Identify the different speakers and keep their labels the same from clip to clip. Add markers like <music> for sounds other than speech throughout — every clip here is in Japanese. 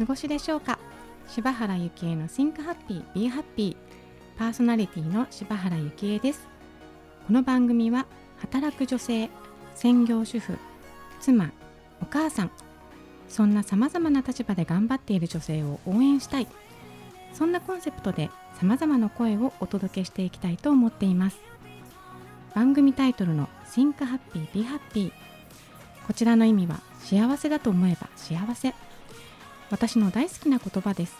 Speaker 1: 過ごしでしょうか？柴原幸恵の Think Happy Be Happy パーソナリティの柴原幸恵です。この番組は働く女性専業主婦妻お母さんそんなさまざまな立場で頑張っている女性を応援したい。そんなコンセプトでさまざまな声をお届けしていきたいと思っています。番組タイトルの Think Happy Be Happy こちらの意味は幸せだと思えば幸せ。私の大好きな言葉です。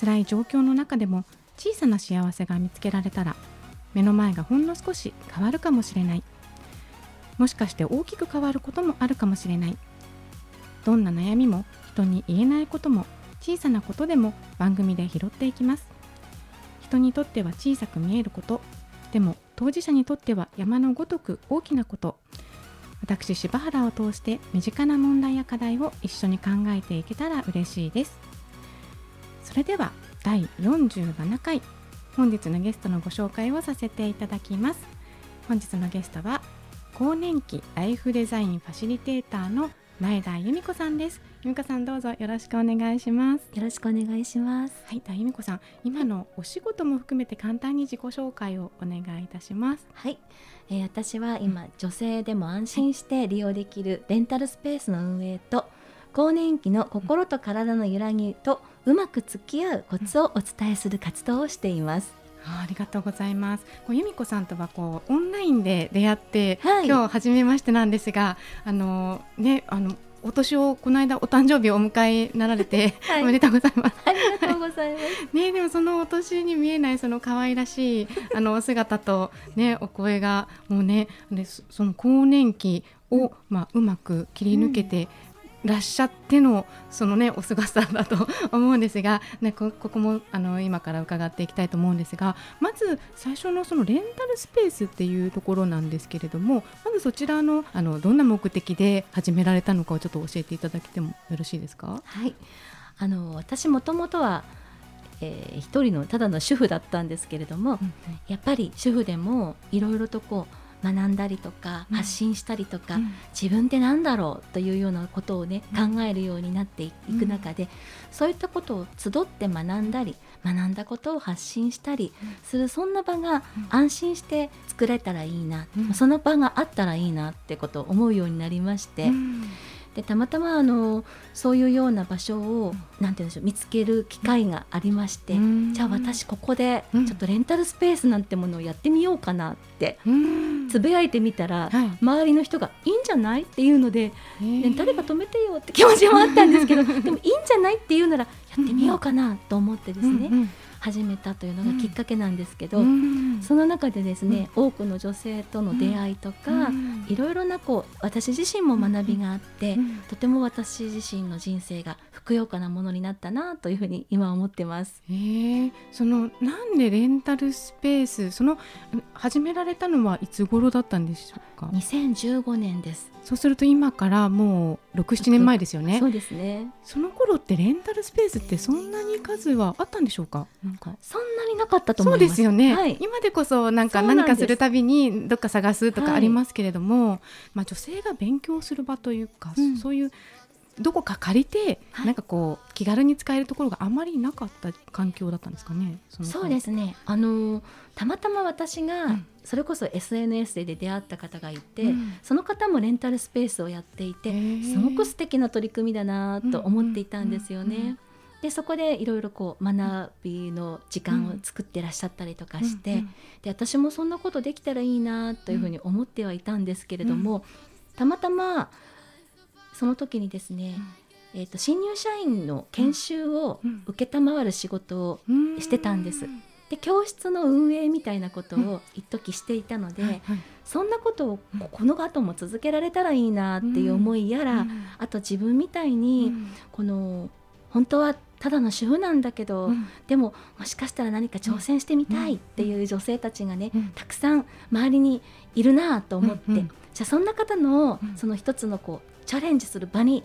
Speaker 1: 辛い状況の中でも小さな幸せが見つけられたら目の前がほんの少し変わるかもしれない。もしかして大きく変わることもあるかもしれない。どんな悩みも人に言えないことも小さなことでも番組で拾っていきます。人にとっては小さく見えること。でも当事者にとっては山のごとく大きなこと。私柴原を通して身近な問題や課題を一緒に考えていけたら嬉しいです。それでは第47回本日のゲストのご紹介をさせていただきます。本日のゲストは更年期ライフデザインファシリテーターの前田由美子さんです。由美子さんどうぞよろしくお願いします。
Speaker 2: よろしくお願いします。
Speaker 1: はい、由美子さん今のお仕事も含めて簡単に自己紹介をお願いいたします。
Speaker 2: はい、えー、私は今女性でも安心して利用できるレンタルスペースの運営と更年期の心と体の揺らぎとうまく付き合うコツをお伝えする活動をしています
Speaker 1: ありがとうございます。こう由美子さんとはこうオンラインで出会って、はい、今日初めましてなんですが、あのねあのお年をこの間お誕生日をお迎えなられて、はい、おめでとうございます。
Speaker 2: ありがとうございます。
Speaker 1: ねでもそのお年に見えないその可愛らしいあのお姿とねお声がもうねでその更年期をまあうまく切り抜けて、らっしゃってのそのねお姿だと思うんですが、ね、ここもあの今から伺っていきたいと思うんですがまず最初のそのレンタルスペースっていうところなんですけれどもまずそちらのあのどんな目的で始められたのかをちょっと教えていただけてもよろしいですか？
Speaker 2: はいあの私もともとはえー、一人のただの主婦だったんですけれども、うんうん、やっぱり主婦でもいろいろとこう学んだりとか、発信したりとか、うん、自分って何だろうというようなことをね、考えるようになっていく中で、そういったことを集って学んだり学んだことを発信したりする、そんな場が安心して作れたらいいな、その場があったらいいなってことを思うようになりまして。でたまたまあのそういうような場所をなんて言うんでしょう見つける機会がありまして、じゃあ私ここでちょっとレンタルスペースなんてものをやってみようかなってつぶやいてみたら、はい、周りの人がいいんじゃない？っていうので、ね、誰か止めてよって気持ちもあったんですけどでもいいんじゃない？っていうならやってみようかなと思ってですね、うんうん始めたというのがきっかけなんですけど、うん、その中でですね、うん、多くの女性との出会いとか、うん、いろいろなこう私自身も学びがあって、とても私自身の人生がふくよかなものになったなというふうに今思ってます。
Speaker 1: え。ー、そのなんでレンタルスペースその始められたのはいつ頃だったんでしょうか
Speaker 2: ？2015年です。
Speaker 1: そうすると今からもう六七年前ですよね。
Speaker 2: そうですね。
Speaker 1: その頃ってレンタルスペースってそんなに数はあったんでしょうか？
Speaker 2: なんかそんなになかったと思
Speaker 1: いそうですよね。はい、今でこそなんか何かするたびにどっか探すとかありますけれども、はい、まあ女性が勉強する場というか、うん、そういうどこか借りて、はい、なんかこう気軽に使えるところがあまりなかった環境だったんですかね。
Speaker 2: そうですね。あのたまたま私が、うん、それこそ SNS で出会った方がいて、うん、その方もレンタルスペースをやっていて、すごく素敵な取り組みだなと思っていたんですよね。でそこでいろいろこう学びの時間を作ってらっしゃったりとかして、で私もそんなことできたらいいなというふうに思ってはいたんですけれども、たまたまその時にですね、うん、えーと、新入社員の研修を承る仕事をしてたんです。で教室の運営みたいなことを一時していたので、はいはい、そんなことをこの後も続けられたらいいなっていう思いやら、あと自分みたいにこの本当はただの主婦なんだけど、うん、でももしかしたら何か挑戦してみたいっていう女性たちがね、うん、たくさん周りにいるなと思って、うんうん、じゃあそんな方のその一つのこうチャレンジする場に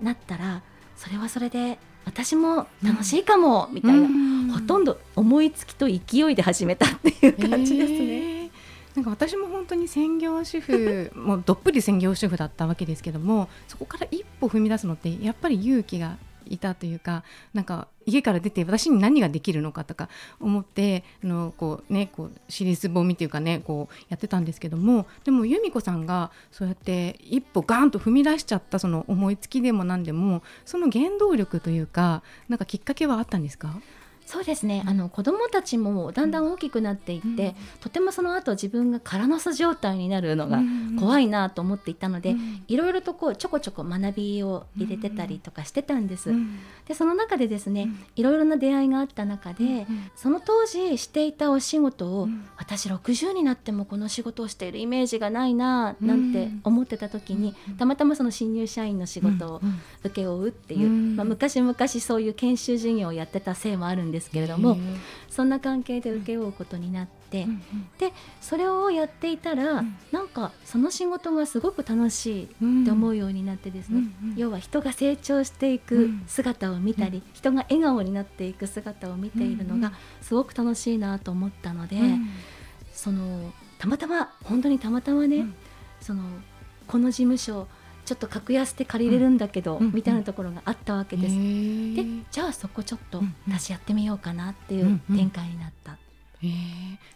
Speaker 2: なったら、それはそれで私も楽しいかも、みたいな、ほとんど思いつきと勢いで始めたっていう感じですね。えー。
Speaker 1: なんか私も本当に専業主婦もうどっぷり専業主婦だったわけですけどもそこから一歩踏み出すのってやっぱり勇気がいたというかなんか家から出て私に何ができるのかとか思ってあのこう、ね、こうシリーズ本みっていうかねこうやってたんですけどもでも由美子さんがそうやって一歩ガーンと踏み出しちゃったその思いつきでも何でもその原動力というかなんかきっかけはあったんですか？
Speaker 2: そうですね、あの子どもたちもだんだん大きくなっていって、うん、とてもその後自分が空の巣状態になるのが怖いなと思っていたので、いろいろとこうちょこちょこ学びを入れてたりとかしてたんです。うん、でその中でですね、いろいろな出会いがあった中で、その当時していたお仕事を、私60になってもこの仕事をしているイメージがないななんて思ってた時に、たまたまその新入社員の仕事を請け負うっていう、まあ、昔々そういう研修事業をやってたせいもあるんですですけれどもそんな関係で請け負うことになって、うんでそれをやっていたら、うん、なんかその仕事がすごく楽しいって思うようになってですね、うん要は人が成長していく姿を見たり、人が笑顔になっていく姿を見ているのがすごく楽しいなと思ったので、そのたまたま本当にたまたまね、そのこの事務所ちょっと格安で借りれるんだけど、うん、みたいなところがあったわけです。でじゃあそこちょっと私やってみようかなっていう展開になった。
Speaker 1: えー、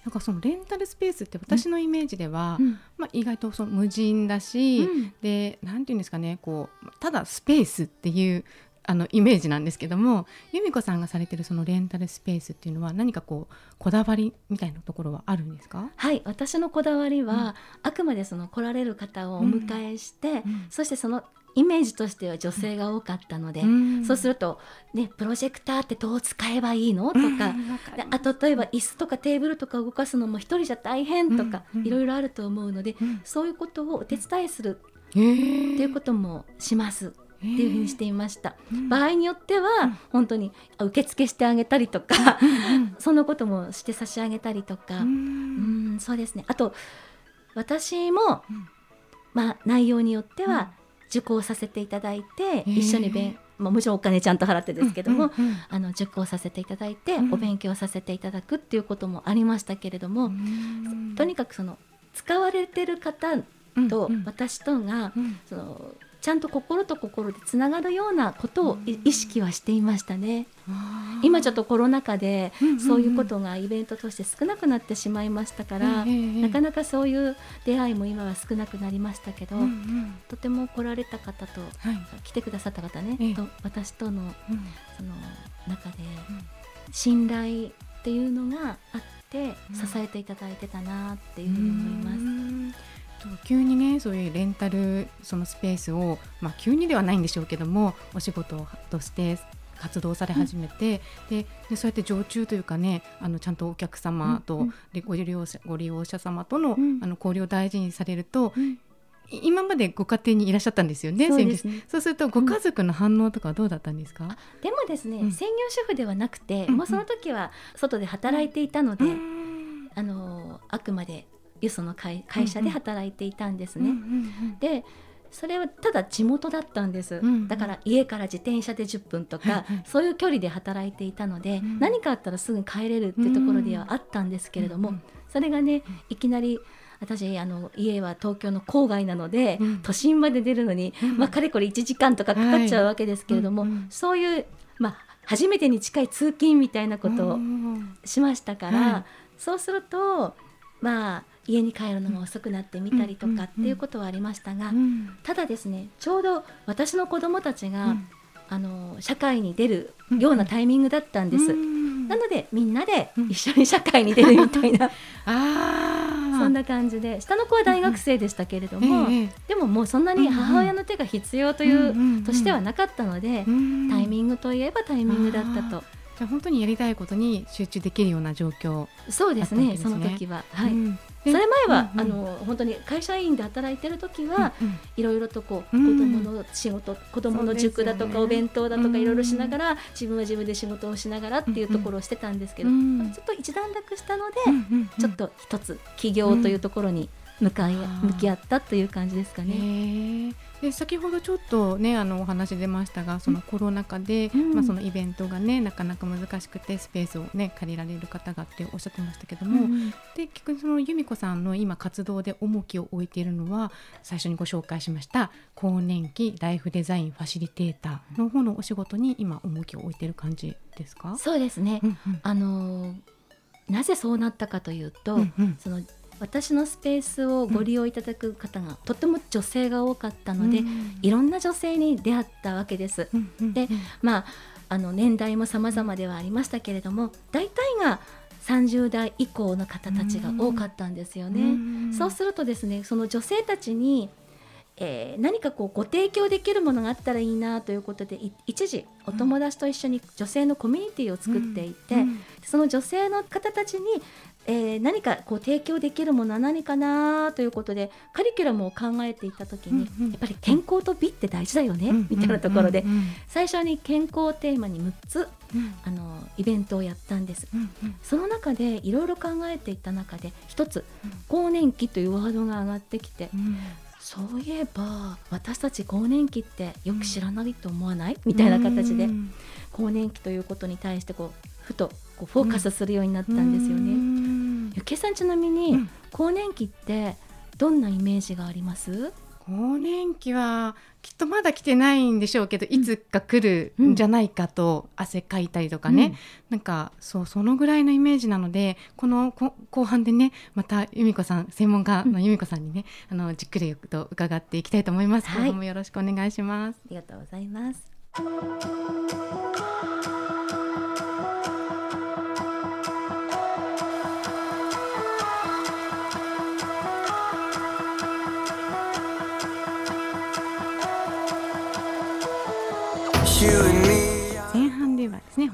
Speaker 1: なんかそのレンタルスペースって私のイメージでは、うん、まあ、意外とその無人だし、うん、でなんていうんですかねこうただスペースっていうあのイメージなんですけども由美子さんがされてるそのレンタルスペースっていうのは何かこうこだわりみたいなところはあるんですか？
Speaker 2: はい私のこだわりは、うん、あくまでその来られる方をお迎えして、うん、そしてそのイメージとしては女性が多かったので、うん、そうすると、ね、プロジェクターってどう使えばいいのとか、うん、あ例えば椅子とかテーブルとか動かすのも一人じゃ大変とか、いろいろあると思うので、そういうことをお手伝いするっていうこともします。っていうふうにしていました、場合によっては、本当に受付してあげたりとか、<laughs> そんなこともして差し上げたりとか、うん。そうですね。あと私も、まあ、内容によっては受講させていただいて、一緒に勉まあ、もちろんお金ちゃんと払ってですけども、あの受講させていただいて、お勉強させていただくっていうこともありましたけれども、とにかくその使われてる方と私とが、そのちゃんと心と心でつながるようなことを意識はしていましたね。今ちょっとコロナ禍でそういうことがイベントとして少なくなってしまいましたから、なかなかそういう出会いも今は少なくなりましたけど、とても来られた方と、来てくださった方ね、と私との,、その中で信頼っていうのがあって支えていただいてたなっていうふうに思います。
Speaker 1: 急にねそういうレンタルそのスペースを、まあ、急にではないんでしょうけどもお仕事として活動され始めて、うん、ででそうやって常駐というかねあのちゃんとお客様と、うん、ご利用者ご利用者様との,、あの交流を大事にされると、今までご家庭にいらっしゃったんですよね。そう、ね、そうするとご家族の反応とかどうだったんですか？うん、
Speaker 2: でもですね、うん、専業主婦ではなくて、もうその時は外で働いていたので、あのあくまでよその会会社で働いていたんですね。でそれはただ地元だったんです、うん、だから家から自転車で10分とか、はいはい、そういう距離で働いていたので、うん、何かあったらすぐ帰れるっていうところではあったんですけれども、うん、それがねいきなり私あの家は東京の郊外なので、都心まで出るのに、まあ、かれこれ1時間とかかかっちゃうわけですけれども、はい、そういう、まあ、初めてに近い通勤みたいなことをしましたから、はい、そうするとまあ家に帰るのが遅くなってみたりとかっていうことはありましたが、ただですねちょうど私の子供たちが、あの社会に出るようなタイミングだったんです。なのでみんなで一緒に社会に出るみたいな、<laughs> あそんな感じで下の子は大学生でしたけれども、でももうそんなに母親の手が必要というとしてはなかったので、タイミングといえばタイミングだったと。
Speaker 1: じゃあ本当にやりたいことに集中できるような状況、
Speaker 2: そうですねその時は。はい、それ前は、うんうん、あの本当に会社員で働いてる時は、うんうん、いろいろとこう、うん、子供の仕事子供の塾だとか、お弁当だとかいろいろしながら、自分は自分で仕事をしながらっていうところをしてたんですけど、うん。うん、ちょっと一段落したので、うんうん、ちょっと一つ起業というところに向かい、向き合ったという感じですかね。
Speaker 1: で先ほどちょっとねあのお話出ましたがそのコロナ禍で、うん、まあ、そのイベントがねなかなか難しくてスペースをね借りられる方がっておっしゃってましたけども、うん、で結局その由美子さんの今活動で重きを置いているのは最初にご紹介しました更年期ライフデザインファシリテーターの方のお仕事に今重きを置いている感じですか？
Speaker 2: そうですね、うんうん、あのなぜそうなったかというと、うんうん、その私のスペースをご利用いただく方が、とても女性が多かったので、うん、いろんな女性に出会ったわけです。うんうん、でまああの年代も様々ではありましたけれども大体が30代以降の方たちが多かったんですよね。うん、そうするとですねその女性たちにえー、何かこうご提供できるものがあったらいいなということで一時お友達と一緒に女性のコミュニティを作っていて、うん。うん、その女性の方たちに、えー、何かこう提供できるものは何かなということでカリキュラムを考えていた時に、うんうん、やっぱり健康と美って大事だよね、うんうん、みたいなところで、うんうん、最初に健康をテーマに6つ、あのイベントをやったんです、うんうん、その中でいろいろ考えていった中で一つ更年期というワードが上がってきて、そういえば私たち更年期ってよく知らないと思わない、みたいな形で更年期ということに対してこうふとこうフォーカスするようになったんですよね。ゆけさんちなみに、更年期ってどんなイメージがあります？
Speaker 1: 更年期はきっとまだ来てないんでしょうけど、いつか来るんじゃないかと汗かいたりとかね、うん、なんかそうそのぐらいのイメージなのでこの後半でねまた由美子さん専門家の由美子さんにね、あのじっくりと伺っていきたいと思います。はい、もよろしくお願いします。
Speaker 2: ありがとうございます。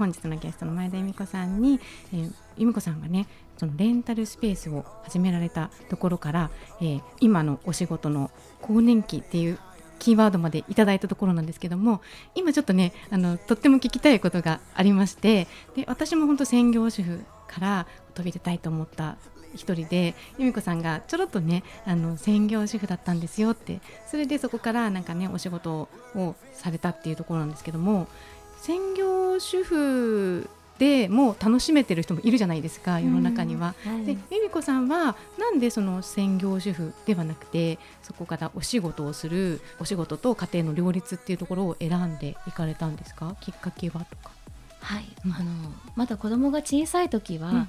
Speaker 1: 本日のゲストの前田由美子さんに、えー、由美子さんがねそのレンタルスペースを始められたところから、えー、今のお仕事の更年期っていうキーワードまでいただいたところなんですけども今ちょっとねあのとっても聞きたいことがありましてで私も本当専業主婦から飛び出たいと思った一人で由美子さんがちょろっとねあの専業主婦だったんですよってそれでそこからなんかねお仕事をされたっていうところなんですけども専業主婦でもう楽しめてる人もいるじゃないですか世の中には。はい、で由美子さんはなんでその専業主婦ではなくてそこからお仕事をするお仕事と家庭の両立っていうところを選んでいかれたんですか？きっかけは？とか。
Speaker 2: はい、うん、あのまだ子供が小さい時は、うんうん。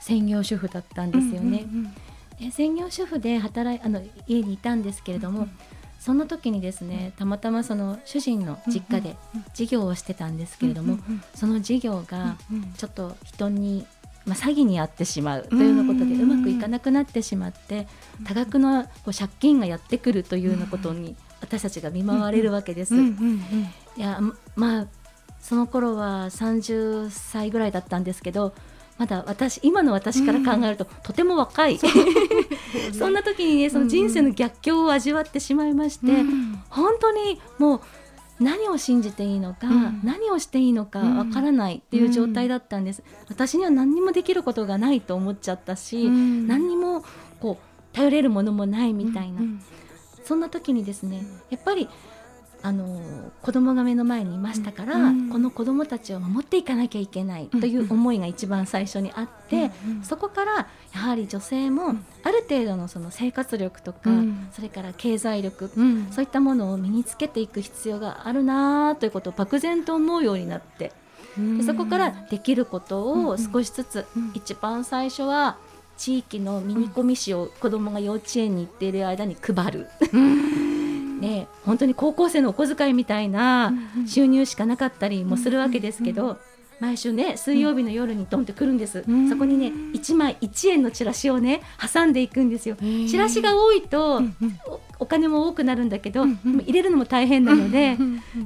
Speaker 2: 専業主婦だったんですよね。で専業主婦で働いあの家にいたんですけれども、その時にですねたまたまその主人の実家で事業をしてたんですけれども、その事業がちょっと人に、まあ、詐欺に遭ってしまうというようなことでうまくいかなくなってしまって多額のこう借金がやってくるというようなことに私たちが見舞われるわけです。いやまあその頃は30歳ぐらいだったんですけどまだ私今の私から考えると、うん、とても若い。そ <laughs> んな時にねその人生の逆境を味わってしまいまして、うん、本当にもう何を信じていいのか、うん、何をしていいのかわからないっていう状態だったんです、私には何にもできることがないと思っちゃったし、何にもこう頼れるものもないみたいな、そんな時にですねやっぱりあの子供が目の前にいましたから、うん、この子供たちを守っていかなきゃいけないという思いが一番最初にあって、うん、そこからやはり女性もある程度のその生活力とか、うん、それから経済力、そういったものを身につけていく必要があるなということを漠然と思うようになってでそこからできることを少しずつ、一番最初は地域のミニコミ誌を子供が幼稚園に行っている間に配る。ね、本当に高校生のお小遣いみたいな収入しかなかったりもするわけですけど、毎週ね水曜日の夜にドンってくるんです、うん、そこにね1枚1円のチラシをね挟んでいくんですよ、チラシが多いと、お金も多くなるんだけど、入れるのも大変なので、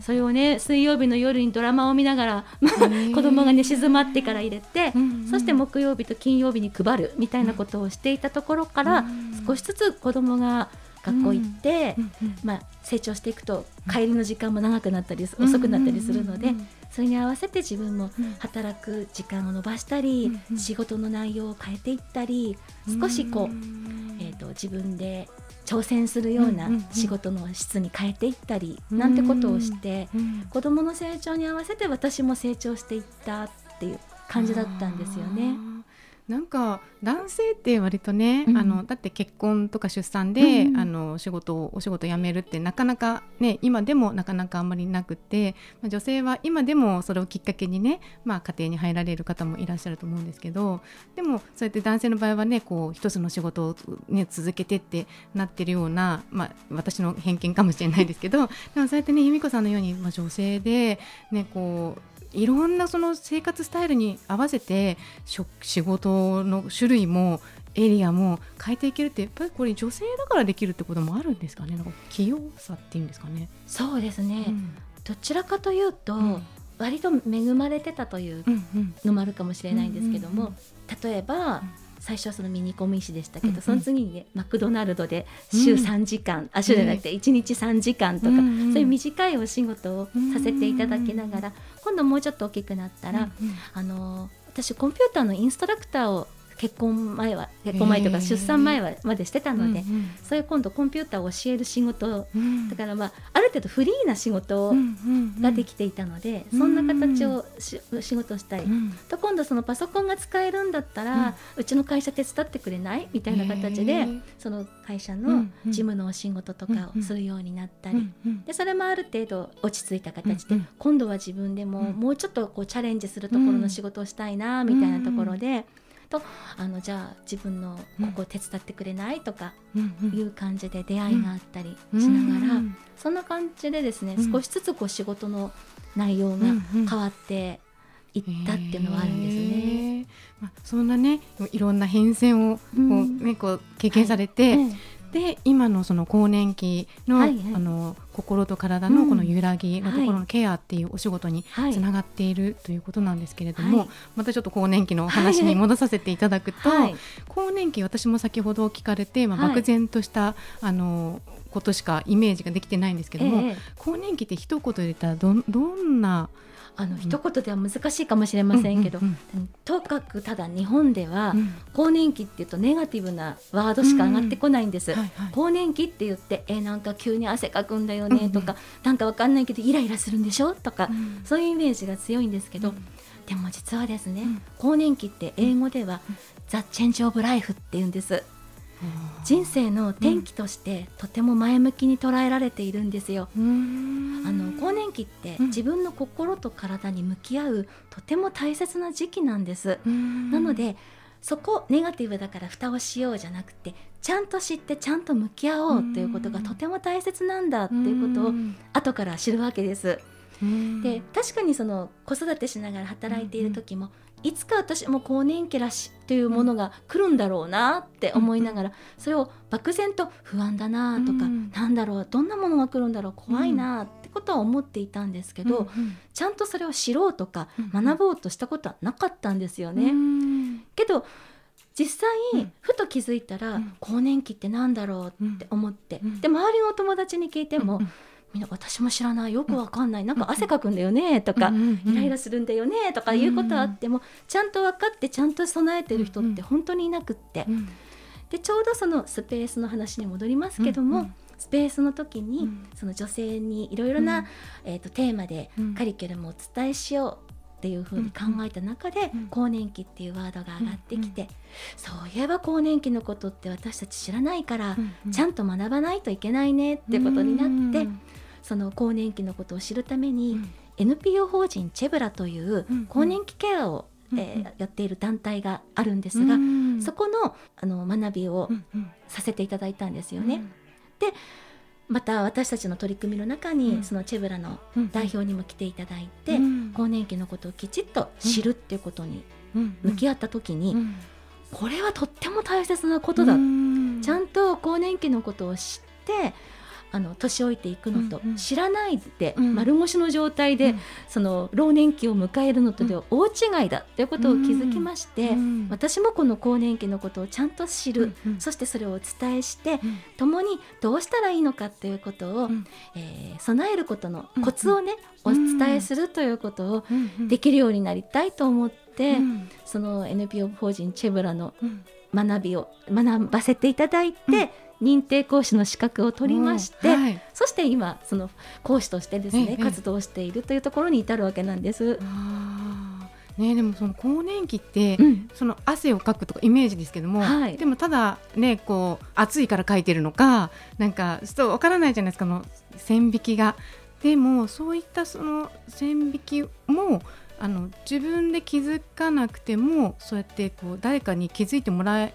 Speaker 2: それをね水曜日の夜にドラマを見ながら、まあ、子供がね静まってから入れて、そして木曜日と金曜日に配るみたいなことをしていたところから、少しずつ子供が学校行って、まあ、成長していくと帰りの時間も長くなったり遅くなったりするので、それに合わせて自分も働く時間を延ばしたり、仕事の内容を変えていったり少しこう、えーと、自分で挑戦するような仕事の質に変えていったりなんてことをして子どもの成長に合わせて私も成長していったっていう感じだったんですよね。
Speaker 1: なんか男性って割とね、うん、あのだって結婚とか出産で、うん、あの仕事をお仕事辞めるってなかなかね今でもなかなかあんまりなくて、まあ、女性は今でもそれをきっかけにね、まあ、家庭に入られる方もいらっしゃると思うんですけどでもそうやって男性の場合はねこう一つの仕事を、ね、続けてってなってるような、まあ、私の偏見かもしれないですけどでもそうやってね由美子さんのように、まあ、女性で、ね、こういろんなその生活スタイルに合わせて仕事の種類もエリアも変えていけるってやっぱりこれ女性だからできるってこともあるんですかね？なんか器用さっていうんですかね？
Speaker 2: そうですね、うん、どちらかというと、うん、割と恵まれてたというのもあるかもしれないんですけども、例えば、最初はそのミニコミ誌でしたけど、うんうん、その次に、ね、マクドナルドで週3時間、うん、あ週じゃなくて1日3時間とか、うんうん、そういう短いお仕事をさせていただきながら、今度もうちょっと大きくなったら、うんうん、あの私コンピューターのインストラクターを結婚前は結婚前とか出産前はまでしてたので、うんうん、そういう今度コンピューターを教える仕事、うん、だからまあある程度フリーな仕事ができていたので、そんな形をし仕事したい、と今度そのパソコンが使えるんだったら、うちの会社手伝ってくれない？みたいな形でその会社の事務のお仕事とかをするようになったり、でそれもある程度落ち着いた形で、今度は自分でももうちょっとこうチャレンジするところの仕事をしたいなみたいなところで。とあのじゃあ自分のここ手伝ってくれないとかいう感じで出会いがあったりしながら、そんな感じでですね、少しずつこう仕事の内容が変わっていったっていうのはあるんですね。
Speaker 1: まあ、そんなねいろんな変遷をこう、ね、こう経験されて、はいで今のその更年期のはいはい、あの心と体のこの揺らぎのところのケアっていうお仕事につながっているということなんですけれども、はい、またちょっと更年期の話に戻させていただくと、はい、更年期私も先ほど聞かれて、まあ、漠然とした、あのことしかイメージができてないんですけども、えー、更年期って一言で言ったらどどんな
Speaker 2: あの、一言では難しいかもしれませんけど、とかくただ日本では、更年期っていうとネガティブなワードしか上がってこないんです、更年期って言ってえなんか急に汗かくんだよねとか、なんかわかんないけどイライラするんでしょ？とか、そういうイメージが強いんですけど、でも実はですね、更年期って英語では、ザ・チェンジ・オブ・ライフっていうんです。人生の転機としてとても前向きに捉えられているんですよ。あの更年期って自分の心と体に向き合うとても大切な時期なんです。なのでそこネガティブだから蓋をしようじゃなくてちゃんと知ってちゃんと向き合おうということがとても大切なんだっていうことを後から知るわけです。で確かにその子育てしながら働いている時もいつか私も更年期らしというものが来るんだろうなって思いながら、それを漠然と不安だなとか、うん、なんだろうどんなものが来るんだろう怖いなってことは思っていたんですけど、ちゃんとそれを知ろうとか学ぼうとしたことはなかったんですよね。けど実際、ふと気づいたら、更年期ってなんだろうって思って、で周りのお友達に聞いても、みんな私も知らない。よくわかんない。なんか汗かくんだよね。とか、イライラするんだよね。とかいうことあっても、ちゃんと分かってちゃんと備えてる人って本当にいなくって、でちょうどそのスペースの話に戻りますけども、スペースの時に、その女性にいろいろな、えー、とテーマでカリキュラムをお伝えしようっていうふうに考えた中で、更年期っていうワードが上がってきて、そういえば更年期のことって私たち知らないから、ちゃんと学ばないといけないねってことになって、その更年期のことを知るために、NPO 法人チェブラという更年期ケアを、えー、やっている団体があるんですが、そこのあの学びをさせていただいたんですよね。でまた私たちの取り組みの中に、そのチェブラの代表にも来ていただいて、更年期のことをきちっと知るっていうことに向き合った時に、これはとっても大切なことだ、ちゃんと更年期のことを知ってあの年老いていくのと、うんうん、知らないで、うん、丸腰の状態で、うん、その老年期を迎えるのとでは大違いだということを気づきまして、うん、私もこの更年期のことをちゃんと知る、うんそしてそれをお伝えして、共にどうしたらいいのかということを、えー、備えることのコツをね、お伝えするということをできるようになりたいと思って、その NPO 法人チェブラの学びを学ばせていただいて、認定講師の資格を取りまして、
Speaker 1: はい、
Speaker 2: そして今その講師としてですね、
Speaker 1: ええ
Speaker 2: 活動しているというところに至るわけなんです。
Speaker 1: ねでもその更年期って、
Speaker 2: うん。
Speaker 1: その汗をかくとかイメージですけども、
Speaker 2: はい。
Speaker 1: でもただねこう暑いからかいてるのかなんかちょっとわからないじゃないですかあの線引きが。でもそういったその線引きもあの自分で気づかなくてもそうやってこう誰かに気づいてもらう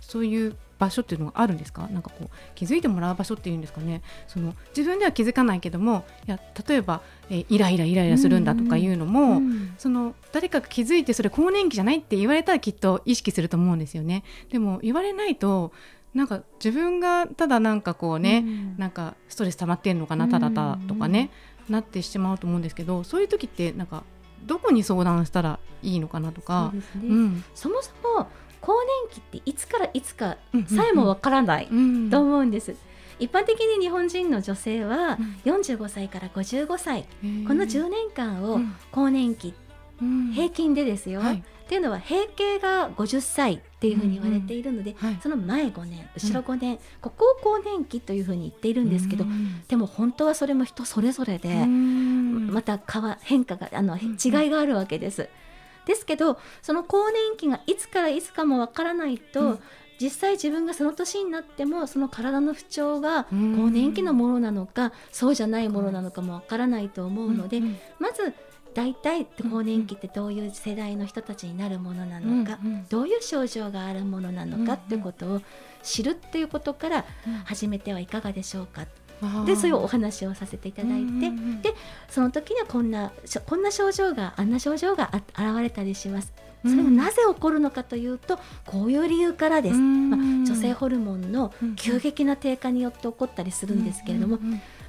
Speaker 1: そういう場所っていうのがあるんですか？なんかこう気づいてもらう場所っていうんですかね？その自分では気づかないけどもいや例えば、えーイライライライラするんだとかいうのも、
Speaker 2: うん。
Speaker 1: その誰かが気づいてそれ更年期じゃないって言われたらきっと意識すると思うんですよね。でも言われないとなんか自分がただなんかこうね、
Speaker 2: うん。
Speaker 1: なんかストレス溜まってんのかなただただとかね、なってしまうと思うんですけどそういう時ってなんかどこに相談したらいいのかなとか。
Speaker 2: ね。
Speaker 1: うん。
Speaker 2: そもそも更年期っていつからいつか
Speaker 1: うん
Speaker 2: さえもわからない
Speaker 1: うん。
Speaker 2: と思うんです。一般的に日本人の女性は
Speaker 1: うん。
Speaker 2: 45歳から55歳、
Speaker 1: へー。
Speaker 2: この10年間を
Speaker 1: うん。
Speaker 2: 更年期
Speaker 1: うん。
Speaker 2: 平均でですよ、
Speaker 1: はい。
Speaker 2: っていうのは閉経が50歳っていうふうに言われているので、
Speaker 1: はい。
Speaker 2: その前5年後ろ5年、ここを更年期というふうに言っているんですけど、
Speaker 1: うん。
Speaker 2: でも本当はそれも人それぞれで、
Speaker 1: うん。
Speaker 2: また変わ変化があの
Speaker 1: ん。
Speaker 2: 違いがあるわけです。ですけどその更年期がいつからいつかもわからないと、
Speaker 1: うん。
Speaker 2: 実際自分がその年になってもその体の不調が
Speaker 1: うん。
Speaker 2: 更年期のものなのかそうじゃないものなのかもわからないと思うので、
Speaker 1: んん
Speaker 2: まず大体更年期ってどういう世代の人たちになるものなのか、
Speaker 1: うんうん
Speaker 2: どういう症状があるものなのかってことを知るっていうことから始めてはいかがでしょうか。でそういうお話をさせていただいて、でその時にはこんなこんな症状があんな症状があ現れたりします。それがなぜ起こるのかというとこういう理由からです。まあ、女性ホルモンの急激な低下によって起こったりするんですけれども、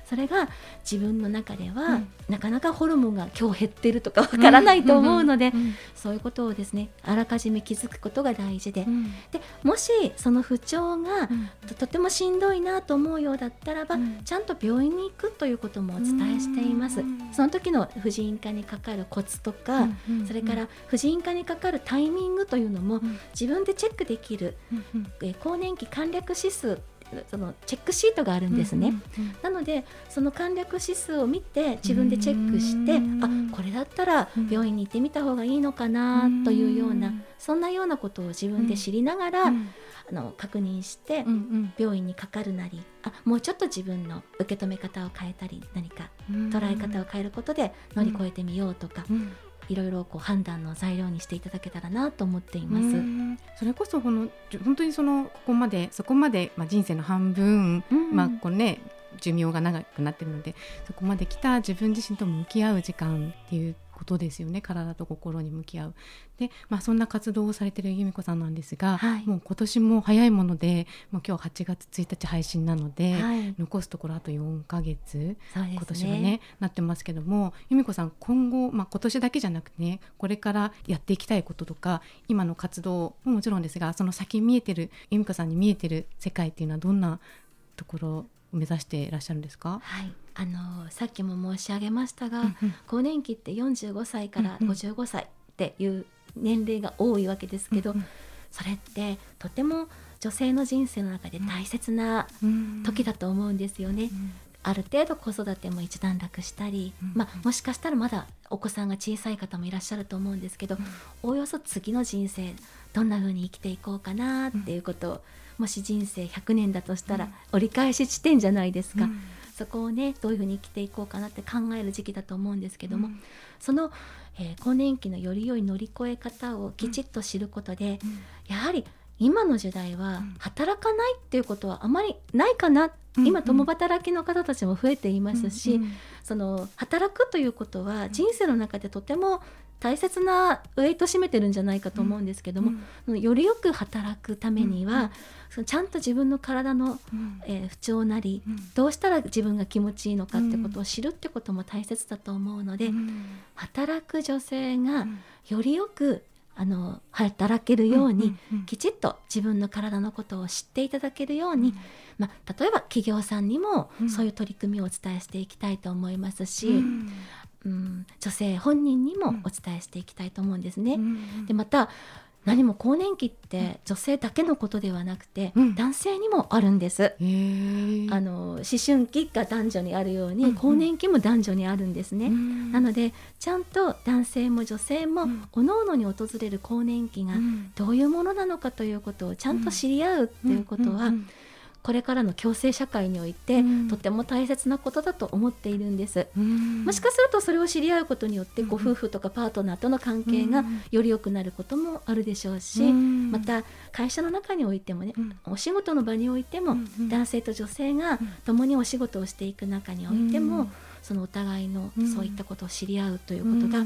Speaker 2: それが自分の中では、
Speaker 1: うん。
Speaker 2: なかなかホルモンが今日減ってるとかわからないと思うので、
Speaker 1: うん
Speaker 2: そういうことをですねあらかじめ気づくことが大事で,、
Speaker 1: うん。
Speaker 2: でもしその不調が
Speaker 1: うん。
Speaker 2: ととてもしんどいなと思うようだったらば、
Speaker 1: うん。
Speaker 2: ちゃんと病院に行くということもお伝えしています。
Speaker 1: うん
Speaker 2: その時の婦人科にかかるコツとか、
Speaker 1: うん
Speaker 2: それから婦人科にかかるタイミングというのも
Speaker 1: うん。
Speaker 2: 自分でチェックできる、えー更年期簡略指数そのチェックシートがあるんですね。
Speaker 1: うん
Speaker 2: なのでその簡略指数を見て自分でチェックして
Speaker 1: うん。
Speaker 2: あこれだったら
Speaker 1: うん。
Speaker 2: 病院に行ってみた方がいいのかなというような
Speaker 1: うん
Speaker 2: そんなようなことを自分で知りながら、
Speaker 1: うん。
Speaker 2: あの確認して
Speaker 1: うんうん。
Speaker 2: 病院にかかるなりあもうちょっと自分の受け止め方を変えたり何か
Speaker 1: うん。
Speaker 2: 捉え方を変えることで乗り越えてみようとか、
Speaker 1: うん
Speaker 2: いろいろこう判断の材料にしていただけたらなと思っています。
Speaker 1: うんそれこそこの本当にそのここまでそこまでまあ人生の半分、
Speaker 2: うん
Speaker 1: まあこのね寿命が長くなってるのでそこまで来た自分自身と向き合う時間っていうことですよね。体と心に向き合う。で、まあ、そんな活動をされてる由美子さんなんですが、
Speaker 2: はい。
Speaker 1: もう今年も早いものでもう今日8月1日配信なので、
Speaker 2: はい、
Speaker 1: 残すところあと4ヶ月
Speaker 2: ね。
Speaker 1: 今年はねなってますけども由美子さん今後、まあ、今年だけじゃなくてねこれからやっていきたいこととか今の活動ももちろんですがその先見えてる由美子さんに見えてる世界っていうのはどんなところを目指していらっしゃるんですか、
Speaker 2: はい、あのさっきも申し上げましたが、
Speaker 1: うんうん。
Speaker 2: 更年期って45歳から
Speaker 1: うんうん。
Speaker 2: 55歳っていう年齢が多いわけですけど、
Speaker 1: うん
Speaker 2: それってとても女性の人生の中で大切な
Speaker 1: うん。
Speaker 2: 時だと思うんですよね。
Speaker 1: うん。
Speaker 2: ある程度子育ても一段落したり、
Speaker 1: うん
Speaker 2: まあ、もしかしたらまだお子さんが小さい方もいらっしゃると思うんですけど、おおよそ次の人生どんな風に生きていこうかなっていうことを、もし人生100年だとしたら、
Speaker 1: うん。
Speaker 2: 折り返し地点じゃないですか、
Speaker 1: うん。
Speaker 2: そこをねどういうふうに生きていこうかなって考える時期だと思うんですけども、
Speaker 1: うん。
Speaker 2: その、えー更年期のより良い乗り越え方をきちっと知ることで、やはり今の時代は
Speaker 1: うん。
Speaker 2: 働かないっていうことはあまりないかな、
Speaker 1: うん。
Speaker 2: 今共働きの方たちも増えていますし、
Speaker 1: うん。
Speaker 2: その働くということは人生の中でとても大切なウェイト占めてるんじゃないかと思うんですけども、よりよく働くためには、ちゃんと自分の体の、
Speaker 1: うん。
Speaker 2: えー不調なり、
Speaker 1: うん。
Speaker 2: どうしたら自分が気持ちいいのかってことを知るってことも大切だと思うので、
Speaker 1: うん。
Speaker 2: 働く女性が
Speaker 1: うん。
Speaker 2: よりよくあの働けるように、
Speaker 1: うんうん
Speaker 2: きちっと自分の体のことを知っていただけるように、まあ、例えば企業さんにも
Speaker 1: うん。
Speaker 2: そういう取り組みをお伝えしていきたいと思いますし、
Speaker 1: うん
Speaker 2: うん女性本人にも
Speaker 1: うん。
Speaker 2: お伝えしていきたいと思うんですね。
Speaker 1: うん
Speaker 2: でまた何も更年期って女性だけのことではなくて、
Speaker 1: うん。
Speaker 2: 男性にもあるんです。あの思春期が男女にあるように、
Speaker 1: うんうん。
Speaker 2: 更年期も男女にあるんですね。
Speaker 1: うん。
Speaker 2: なのでちゃんと男性も女性も、
Speaker 1: うん。
Speaker 2: 各々に訪れる更年期が
Speaker 1: うん。
Speaker 2: どういうものなのかということをちゃんと知り合うっていうことは、
Speaker 1: うん
Speaker 2: これからの共生社会において、
Speaker 1: うん。
Speaker 2: とても大切なことだと思っているんです。
Speaker 1: うん。
Speaker 2: もしかするとそれを知り合うことによってご夫婦とかパートナーとの関係が
Speaker 1: うん。
Speaker 2: より良くなることもあるでしょうし、
Speaker 1: うん。
Speaker 2: また会社の中においてもね、
Speaker 1: うん。
Speaker 2: お仕事の場においても、男性と女性が
Speaker 1: うん。
Speaker 2: 共にお仕事をしていく中においても、
Speaker 1: うん。
Speaker 2: そのお互いの
Speaker 1: うん。
Speaker 2: そういったことを知り合うということが、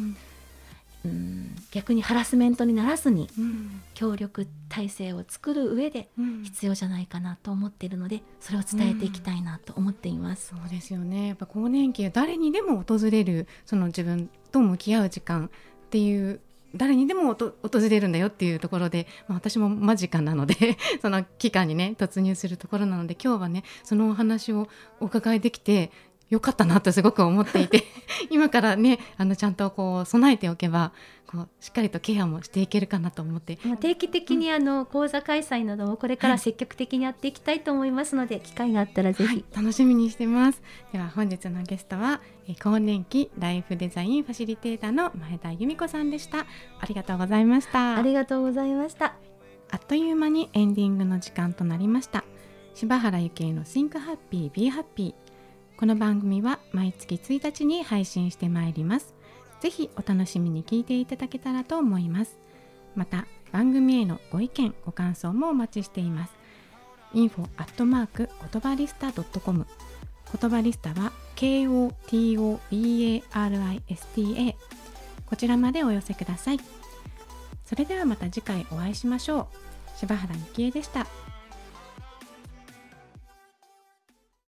Speaker 1: うん。
Speaker 2: うん逆にハラスメントにならずに
Speaker 1: うん。
Speaker 2: 協力体制を作る上で
Speaker 1: うん。
Speaker 2: 必要じゃないかなと思っているのでそれを伝えていきたいなと思っています。
Speaker 1: そうですよね。やっぱ更年期は誰にでも訪れるその自分と向き合う時間っていう誰にでも訪れるんだよっていうところで、まあ、私も間近なので <laughs> その期間にね突入するところなので今日はねそのお話をお伺いできてよかったなとすごく思っていて <laughs> 今からねあのちゃんとこう備えておけばこうしっかりとケアもしていけるかなと思って。
Speaker 2: まあ定期的にあの講座開催などもこれから積極的にやっていきたいと思いますので、機会があったらぜひ、
Speaker 1: はい、楽しみにしてます。では本日のゲストはえー更年期ライフデザインファシリテーターの前田由美子さんでした。ありがとうございました。
Speaker 2: ありがとうございました。
Speaker 1: あっという間にエンディングの時間となりました。柴原由恵の Think Happy Be Happy この番組は毎月1日に配信してまいります。ぜひお楽しみに聞いていただけたらと思います。また番組へのご意見ご感想もお待ちしています。info アットマーク言葉リスタ .com 言葉リスタは KOTOBARISTA こちらまでお寄せください。それではまた次回お会いしましょう。柴原幸恵でした。